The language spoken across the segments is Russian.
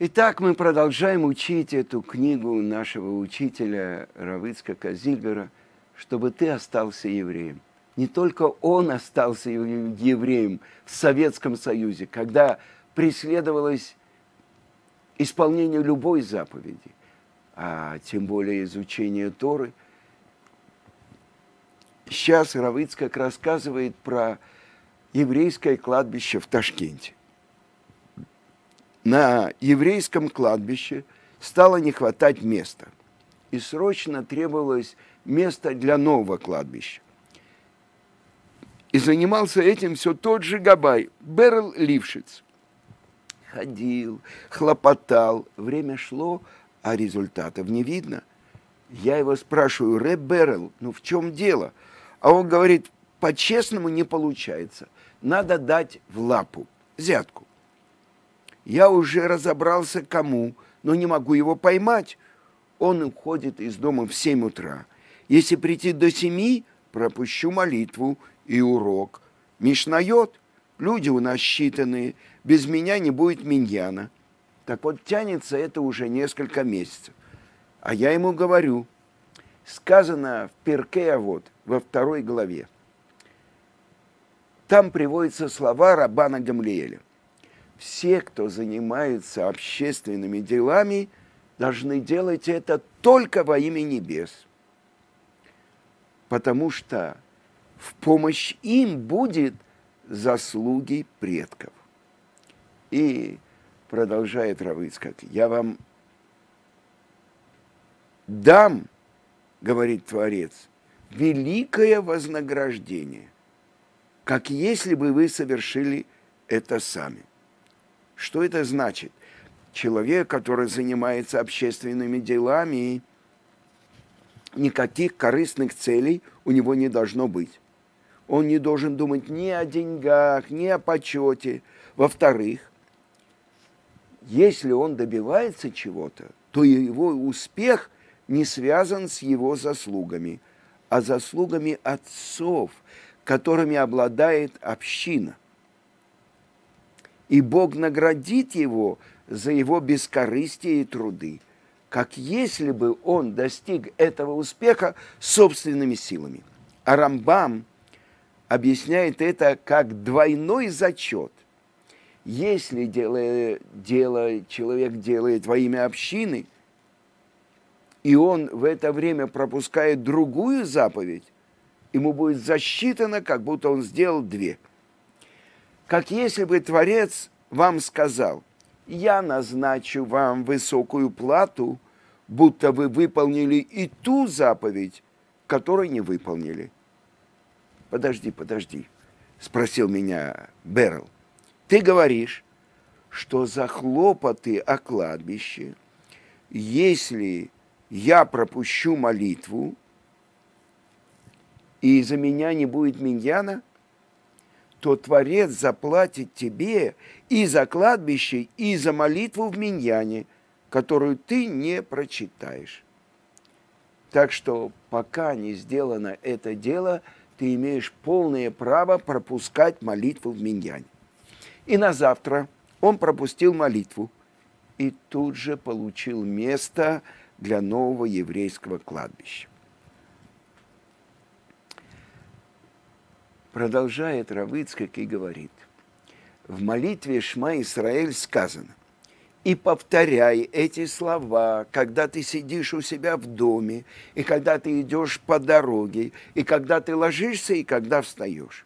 Итак, мы продолжаем учить эту книгу нашего учителя Равыцка Казильгера, чтобы ты остался евреем. Не только он остался евреем в Советском Союзе, когда преследовалось исполнение любой заповеди, а тем более изучение Торы. Сейчас Равыцкак рассказывает про еврейское кладбище в Ташкенте на еврейском кладбище стало не хватать места. И срочно требовалось место для нового кладбища. И занимался этим все тот же Габай, Берл Лившиц. Ходил, хлопотал, время шло, а результатов не видно. Я его спрашиваю, Рэб Берл, ну в чем дело? А он говорит, по-честному не получается. Надо дать в лапу, взятку. Я уже разобрался, кому, но не могу его поймать. Он уходит из дома в 7 утра. Если прийти до семи, пропущу молитву и урок. Мишнает, люди у нас считанные, без меня не будет миньяна. Так вот, тянется это уже несколько месяцев. А я ему говорю, сказано в Перке, а вот во второй главе. Там приводятся слова Рабана Гамлиэля все, кто занимается общественными делами, должны делать это только во имя небес. Потому что в помощь им будет заслуги предков. И продолжает Равыцкак, я вам дам, говорит Творец, великое вознаграждение, как если бы вы совершили это сами. Что это значит? Человек, который занимается общественными делами, никаких корыстных целей у него не должно быть. Он не должен думать ни о деньгах, ни о почете. Во-вторых, если он добивается чего-то, то его успех не связан с его заслугами, а заслугами отцов, которыми обладает община – и Бог наградит его за его бескорыстие и труды, как если бы он достиг этого успеха собственными силами. А Рамбам объясняет это как двойной зачет. Если дело, дело, человек делает во имя общины, и он в это время пропускает другую заповедь, ему будет засчитано, как будто он сделал две – как если бы Творец вам сказал, я назначу вам высокую плату, будто вы выполнили и ту заповедь, которую не выполнили. Подожди, подожди, спросил меня Берл. Ты говоришь, что за хлопоты о кладбище, если я пропущу молитву, и за меня не будет миньяна, то Творец заплатит тебе и за кладбище, и за молитву в Миньяне, которую ты не прочитаешь. Так что пока не сделано это дело, ты имеешь полное право пропускать молитву в Миньяне. И на завтра он пропустил молитву и тут же получил место для нового еврейского кладбища. Продолжает Равыцкак и говорит, в молитве Шма Исраэль сказано, и повторяй эти слова, когда ты сидишь у себя в доме, и когда ты идешь по дороге, и когда ты ложишься, и когда встаешь.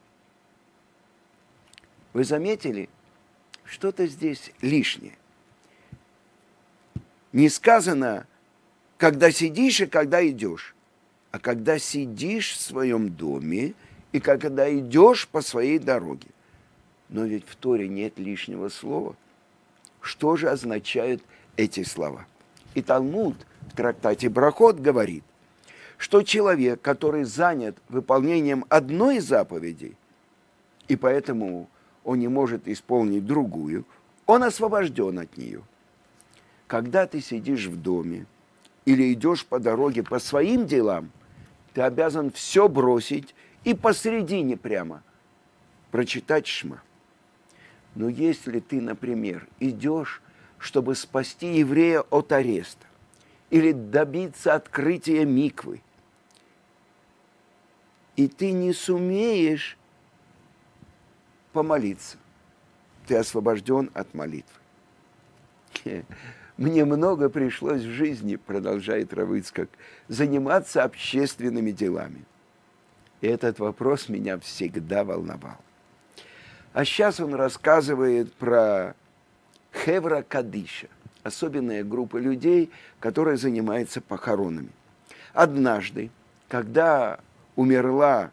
Вы заметили, что-то здесь лишнее. Не сказано, когда сидишь и когда идешь, а когда сидишь в своем доме – и когда идешь по своей дороге. Но ведь в Торе нет лишнего слова. Что же означают эти слова? И Талмуд в трактате Брахот говорит, что человек, который занят выполнением одной заповеди, и поэтому он не может исполнить другую, он освобожден от нее. Когда ты сидишь в доме или идешь по дороге по своим делам, ты обязан все бросить и посередине прямо прочитать шма. Но если ты, например, идешь, чтобы спасти еврея от ареста или добиться открытия миквы. И ты не сумеешь помолиться. Ты освобожден от молитвы. Мне много пришлось в жизни, продолжает Равыцкак, заниматься общественными делами. И этот вопрос меня всегда волновал. А сейчас он рассказывает про Хевра Кадиша, особенная группа людей, которая занимается похоронами. Однажды, когда умерла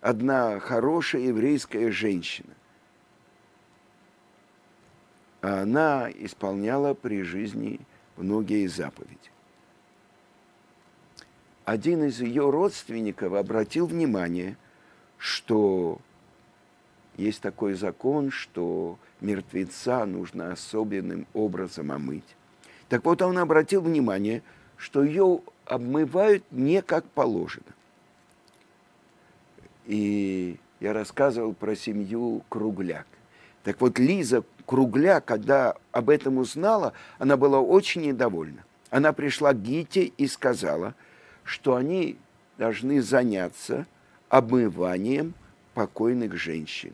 одна хорошая еврейская женщина, она исполняла при жизни многие заповеди. Один из ее родственников обратил внимание, что есть такой закон, что мертвеца нужно особенным образом омыть. Так вот, он обратил внимание, что ее обмывают не как положено. И я рассказывал про семью Кругляк. Так вот, Лиза Кругля, когда об этом узнала, она была очень недовольна. Она пришла к Гите и сказала, что они должны заняться обмыванием покойных женщин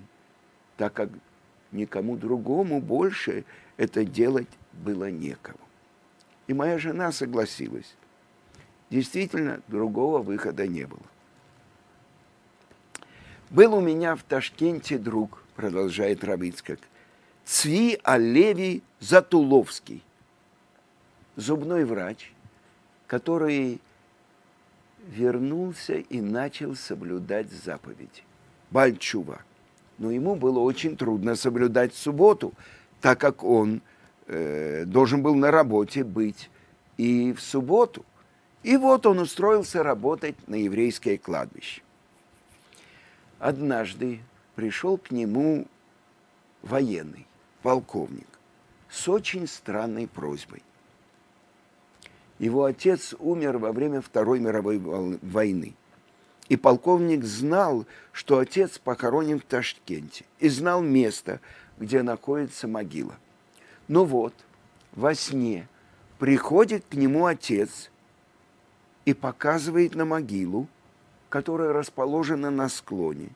так как никому другому больше это делать было некому. И моя жена согласилась. Действительно, другого выхода не было. Был у меня в Ташкенте друг, продолжает Равицкак, Цви Алеви Затуловский, зубной врач, который вернулся и начал соблюдать заповеди. Бальчува – но ему было очень трудно соблюдать субботу, так как он э, должен был на работе быть и в субботу. И вот он устроился работать на еврейское кладбище. Однажды пришел к нему военный, полковник, с очень странной просьбой. Его отец умер во время Второй мировой войны. И полковник знал, что отец похоронен в Ташкенте, и знал место, где находится могила. Но вот, во сне приходит к нему отец и показывает на могилу, которая расположена на склоне.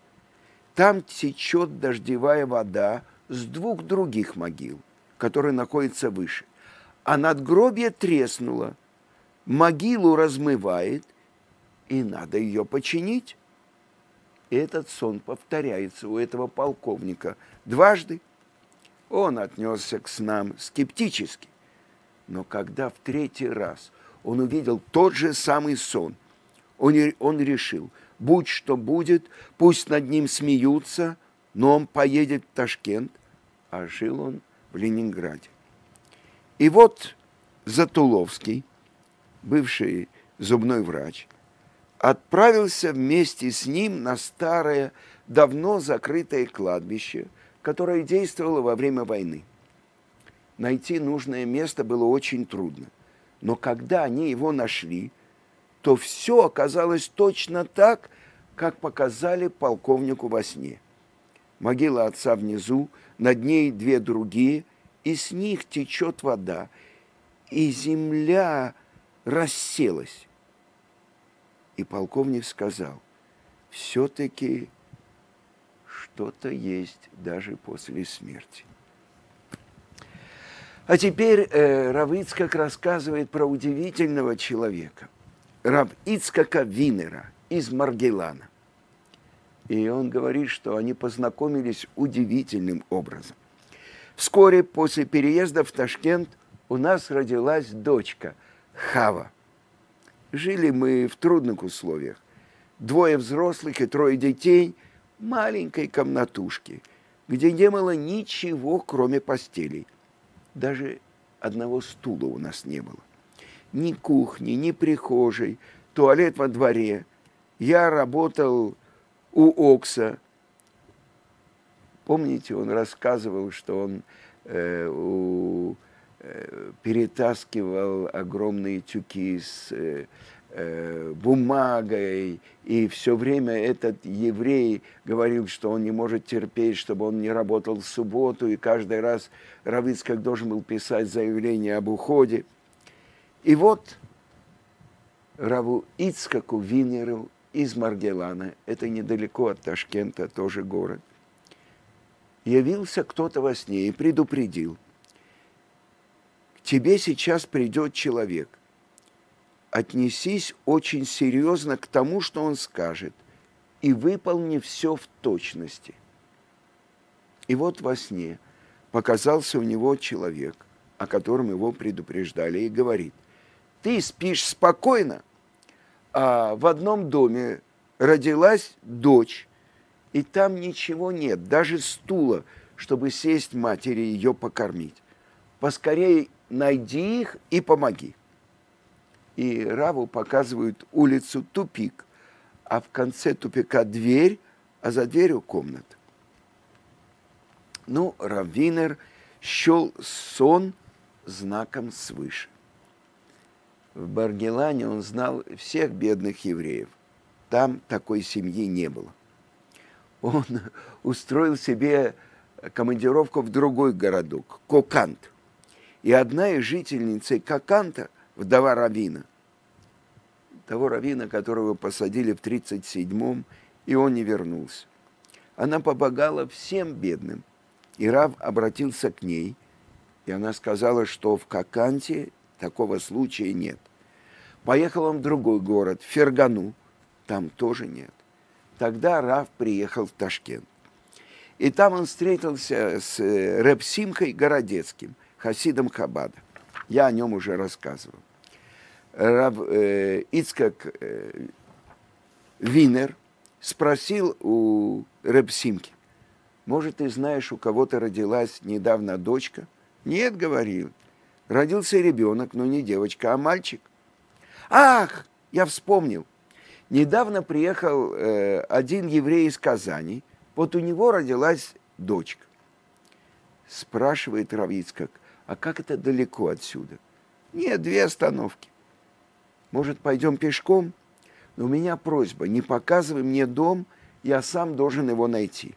Там течет дождевая вода с двух других могил, которые находятся выше. А надгробие треснуло, могилу размывает – и надо ее починить. Этот сон повторяется у этого полковника дважды. Он отнесся к снам скептически. Но когда в третий раз он увидел тот же самый сон, он, он решил, будь что будет, пусть над ним смеются, но он поедет в Ташкент, а жил он в Ленинграде. И вот Затуловский, бывший зубной врач – отправился вместе с ним на старое, давно закрытое кладбище, которое действовало во время войны. Найти нужное место было очень трудно. Но когда они его нашли, то все оказалось точно так, как показали полковнику во сне. Могила отца внизу, над ней две другие, и с них течет вода, и земля расселась. И полковник сказал, все-таки что-то есть даже после смерти. А теперь э, Рав рассказывает про удивительного человека. Рав Ицкака Винера из Маргелана. И он говорит, что они познакомились удивительным образом. Вскоре после переезда в Ташкент у нас родилась дочка Хава. Жили мы в трудных условиях. Двое взрослых и трое детей в маленькой комнатушке, где не было ничего, кроме постелей. Даже одного стула у нас не было. Ни кухни, ни прихожей, туалет во дворе. Я работал у Окса. Помните, он рассказывал, что он э, у перетаскивал огромные тюки с э, э, бумагой, и все время этот еврей говорил, что он не может терпеть, чтобы он не работал в субботу, и каждый раз Равицкак должен был писать заявление об уходе. И вот Раву Ицкаку Винеру из Маргелана, это недалеко от Ташкента, тоже город, явился кто-то во сне и предупредил, тебе сейчас придет человек – отнесись очень серьезно к тому, что он скажет, и выполни все в точности. И вот во сне показался у него человек, о котором его предупреждали, и говорит, ты спишь спокойно, а в одном доме родилась дочь, и там ничего нет, даже стула, чтобы сесть матери ее покормить. Поскорее найди их и помоги и Раву показывают улицу тупик, а в конце тупика дверь, а за дверью комната. Ну, Раввинер счел сон знаком свыше. В Баргелане он знал всех бедных евреев. Там такой семьи не было. Он устроил себе командировку в другой городок, Кокант. И одна из жительниц Коканта вдова Равина, того Равина, которого посадили в 37-м, и он не вернулся. Она помогала всем бедным. И Рав обратился к ней, и она сказала, что в Каканте такого случая нет. Поехал он в другой город, Фергану, там тоже нет. Тогда Рав приехал в Ташкент. И там он встретился с э, Репсимкой Городецким, хасидом Хабада. Я о нем уже рассказывал. Рав э, Ицкак э, Винер спросил у Репсимки, может, ты знаешь, у кого-то родилась недавно дочка? Нет, говорил. Родился ребенок, но не девочка, а мальчик. Ах, я вспомнил. Недавно приехал э, один еврей из Казани. Вот у него родилась дочка. Спрашивает Равицкак, а как это далеко отсюда? Нет, две остановки. Может, пойдем пешком? Но у меня просьба, не показывай мне дом, я сам должен его найти.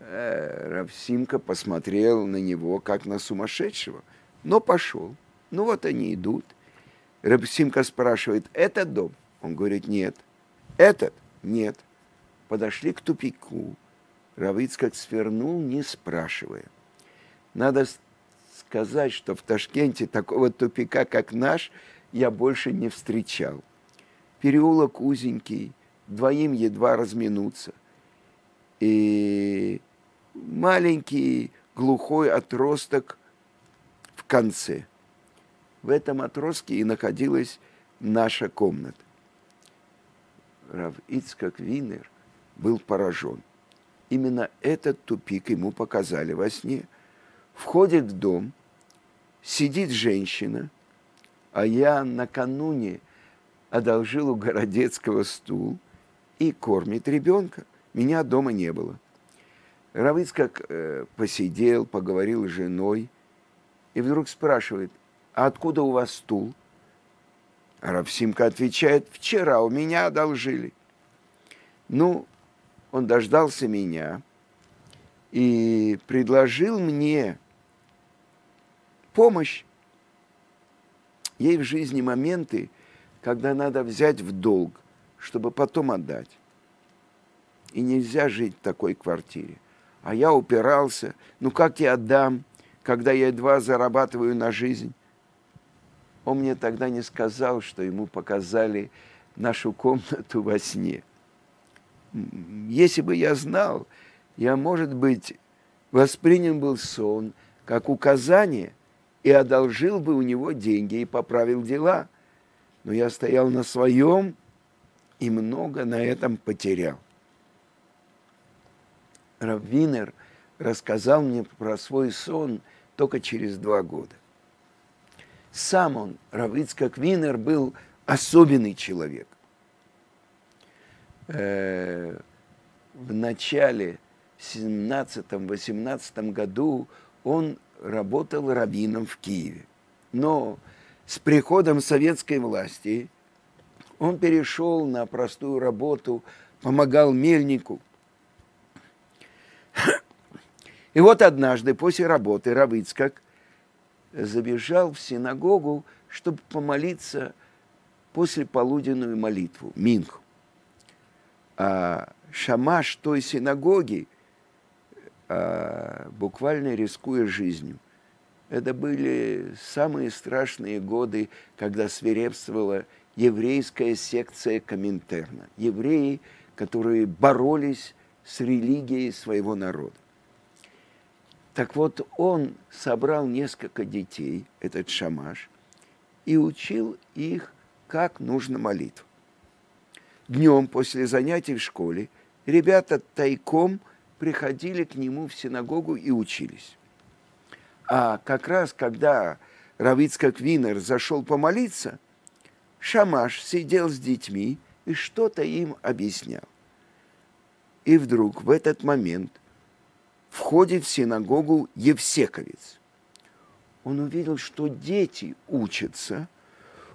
Э, Равсимка посмотрел на него, как на сумасшедшего, но пошел. Ну вот они идут. Рабсимка спрашивает, этот дом? Он говорит, нет. Этот? Нет. Подошли к тупику. Равицкак свернул, не спрашивая. Надо сказать, что в Ташкенте такого тупика, как наш, я больше не встречал. Переулок узенький, двоим едва разминуться. И маленький глухой отросток в конце. В этом отростке и находилась наша комната. Рав Ицкак Винер был поражен. Именно этот тупик ему показали во сне. Входит в дом, сидит женщина – а я накануне одолжил у Городецкого стул и кормит ребенка. Меня дома не было. Равыцкак э, посидел, поговорил с женой и вдруг спрашивает, а откуда у вас стул? Равсимка отвечает, вчера у меня одолжили. Ну, он дождался меня и предложил мне помощь Ей в жизни моменты, когда надо взять в долг, чтобы потом отдать. И нельзя жить в такой квартире. А я упирался, ну как я отдам, когда я едва зарабатываю на жизнь? Он мне тогда не сказал, что ему показали нашу комнату во сне. Если бы я знал, я, может быть, воспринял был сон как указание – и одолжил бы у него деньги и поправил дела. Но я стоял на своем и много на этом потерял. Раввинер рассказал мне про свой сон только через два года. Сам он, Равицкак Винер, был особенный человек. Э, в начале 17-18 году он работал раввином в Киеве. Но с приходом советской власти Он перешел на простую работу, помогал мельнику. И вот однажды после работы Равицкак забежал в синагогу, чтобы помолиться после полуденную молитву, Минху. А шамаш той синагоги, а, буквально рискуя жизнью, это были самые страшные годы, когда свирепствовала еврейская секция Коминтерна. Евреи, которые боролись с религией своего народа. Так вот, он собрал несколько детей, этот шамаш, и учил их, как нужно молитву. Днем после занятий в школе ребята тайком приходили к нему в синагогу и учились. А как раз, когда Равицкак Винер зашел помолиться, Шамаш сидел с детьми и что-то им объяснял. И вдруг в этот момент входит в синагогу Евсековец. Он увидел, что дети учатся,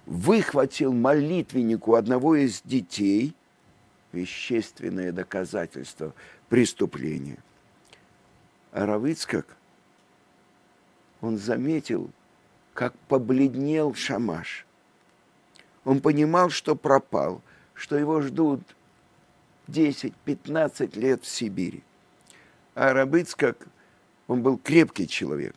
выхватил молитвеннику одного из детей, вещественное доказательство преступления. А Равицкак, он заметил, как побледнел Шамаш. Он понимал, что пропал, что его ждут 10-15 лет в Сибири. А Рабыцкак, он был крепкий человек.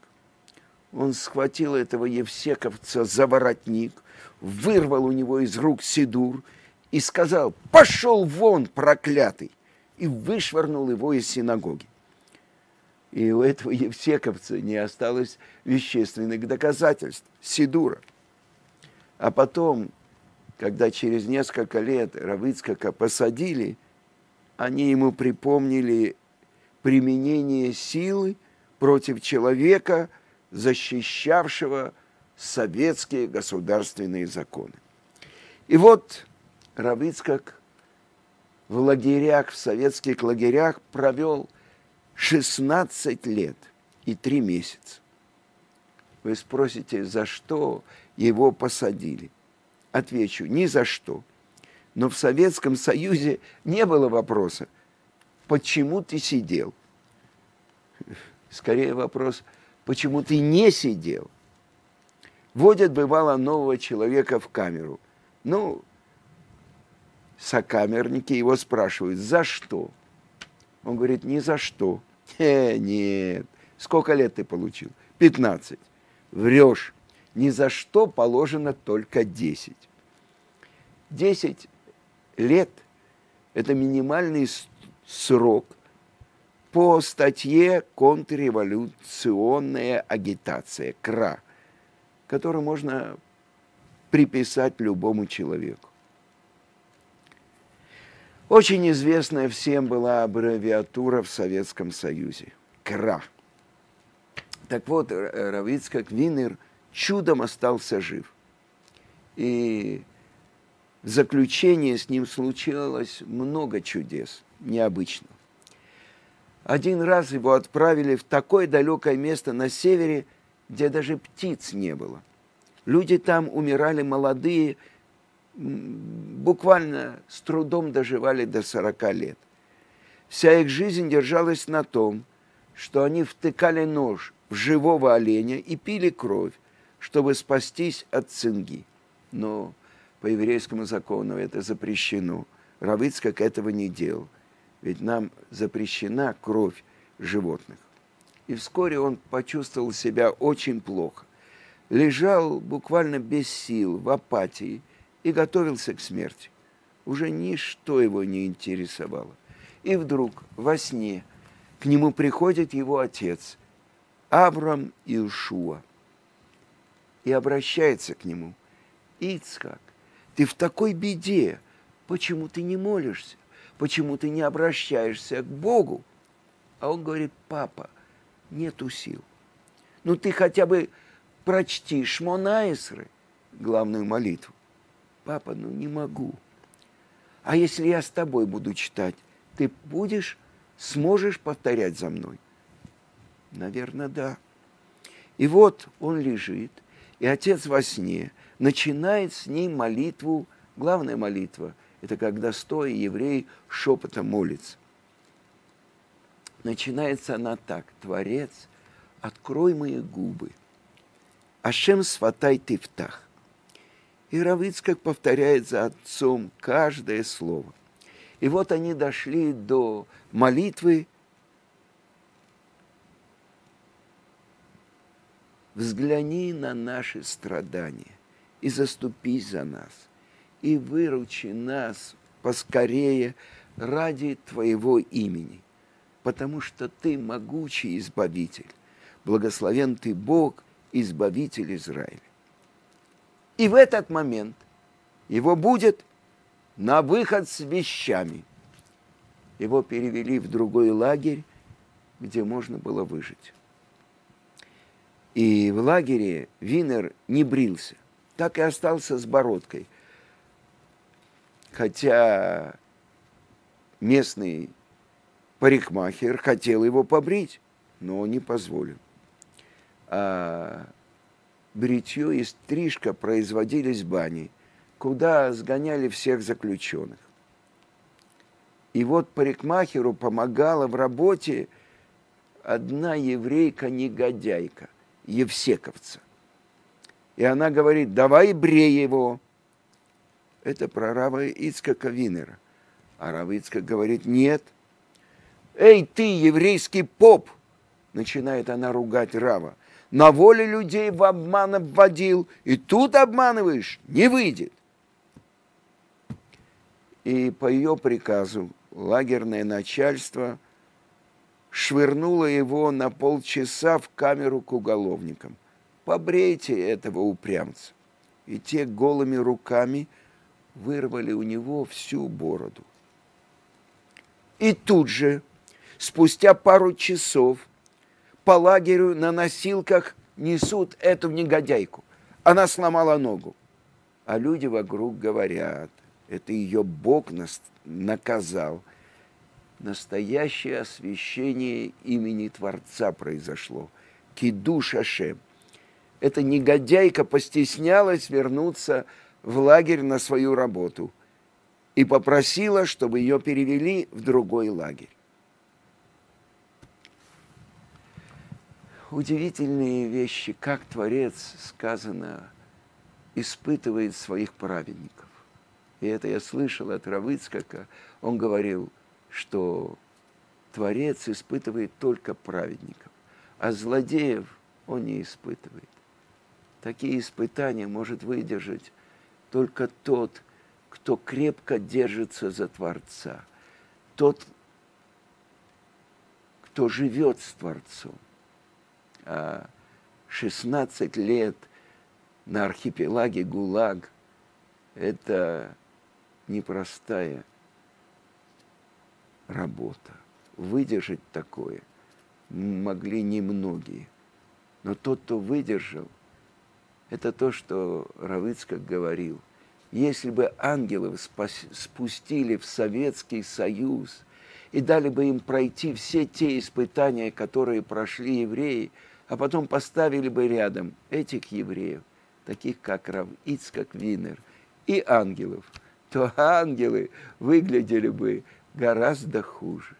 Он схватил этого Евсековца за воротник, вырвал у него из рук сидур и сказал, пошел вон, проклятый, и вышвырнул его из синагоги. И у этого Евсековца не осталось вещественных доказательств, сидура. А потом, когда через несколько лет Равыцкака посадили, они ему припомнили применение силы против человека, защищавшего советские государственные законы. И вот Равицкак в лагерях, в советских лагерях провел 16 лет и 3 месяца. Вы спросите, за что его посадили? Отвечу, ни за что. Но в Советском Союзе не было вопроса – почему ты сидел? Скорее вопрос, почему ты не сидел? Водят, бывало, нового человека в камеру. Ну, сокамерники его спрашивают, за что? Он говорит, ни за что. Э, нет. Сколько лет ты получил? 15. Врешь. Ни за что положено только 10. 10 лет – это минимальный срок по статье «Контрреволюционная агитация» КРА, которую можно приписать любому человеку. Очень известная всем была аббревиатура в Советском Союзе – КРА. Так вот, Равицкак Винер чудом остался жив. И в заключение с ним случилось много чудес – необычно. Один раз его отправили в такое далекое место на севере, где даже птиц не было. Люди там умирали молодые, буквально с трудом доживали до 40 лет. Вся их жизнь держалась на том, что они втыкали нож в живого оленя и пили кровь, чтобы спастись от цинги. Но по еврейскому закону это запрещено. Равицкак этого не делал ведь нам запрещена кровь животных. И вскоре он почувствовал себя очень плохо. Лежал буквально без сил, в апатии и готовился к смерти. Уже ничто его не интересовало. И вдруг во сне к нему приходит его отец, Авраам Илшуа, и обращается к нему. Ицхак, ты в такой беде, почему ты не молишься? почему ты не обращаешься к Богу? А он говорит, папа, нету сил. Ну ты хотя бы прочти Шмонаисры, главную молитву. Папа, ну не могу. А если я с тобой буду читать, ты будешь, сможешь повторять за мной? Наверное, да. И вот он лежит, и отец во сне начинает с ней молитву Главная молитва – это когда стоя еврей шепотом молится. Начинается она так. Творец, открой мои губы. Ашем сватай ты втах. И Равицкак повторяет за отцом каждое слово. И вот они дошли до молитвы взгляни на наши страдания и заступись за нас, и выручи нас поскорее ради Твоего имени, потому что Ты могучий Избавитель, благословен Ты Бог, Избавитель Израиля. И в этот момент его будет на выход с вещами. Его перевели в другой лагерь, где можно было выжить. И в лагере Винер не брился, так и остался с бородкой. Хотя местный парикмахер хотел его побрить, но не позволил. А бритье и стрижка производились в бане, куда сгоняли всех заключенных. И вот парикмахеру помогала в работе одна еврейка-негодяйка – Евсековца. И она говорит, давай брей его. Это про Рава Ицкака Винера. А Рав Ицкак говорит, нет. Эй, ты, еврейский поп! Начинает она ругать Рава. На воле людей в обман обводил, и тут обманываешь, не выйдет. И по ее приказу лагерное начальство – швырнула его на полчаса в камеру к уголовникам. Побрейте этого упрямца. И те голыми руками вырвали у него всю бороду. И тут же, спустя пару часов, по лагерю на носилках несут эту негодяйку. Она сломала ногу. А люди вокруг говорят, это ее Бог наказал – настоящее освящение имени Творца произошло. Кидуш Ашем. Эта негодяйка постеснялась вернуться в лагерь на свою работу и попросила, чтобы ее перевели в другой лагерь. Удивительные вещи, как Творец, сказано, испытывает своих праведников. И это я слышал от Равыцкака. Он говорил – что Творец испытывает только праведников, а злодеев он не испытывает. Такие испытания может выдержать только тот, кто крепко держится за Творца, тот, кто живет с Творцом. А 16 лет на архипелаге ГУЛАГ – это непростая работа. Выдержать такое могли немногие. Но тот, кто выдержал, это то, что Равыцкак говорил. Если бы ангелов спустили в Советский Союз и дали бы им пройти все те испытания, которые прошли евреи, а потом поставили бы рядом этих евреев, таких как Рав Ицкак Винер, и ангелов, то ангелы выглядели бы гораздо хуже.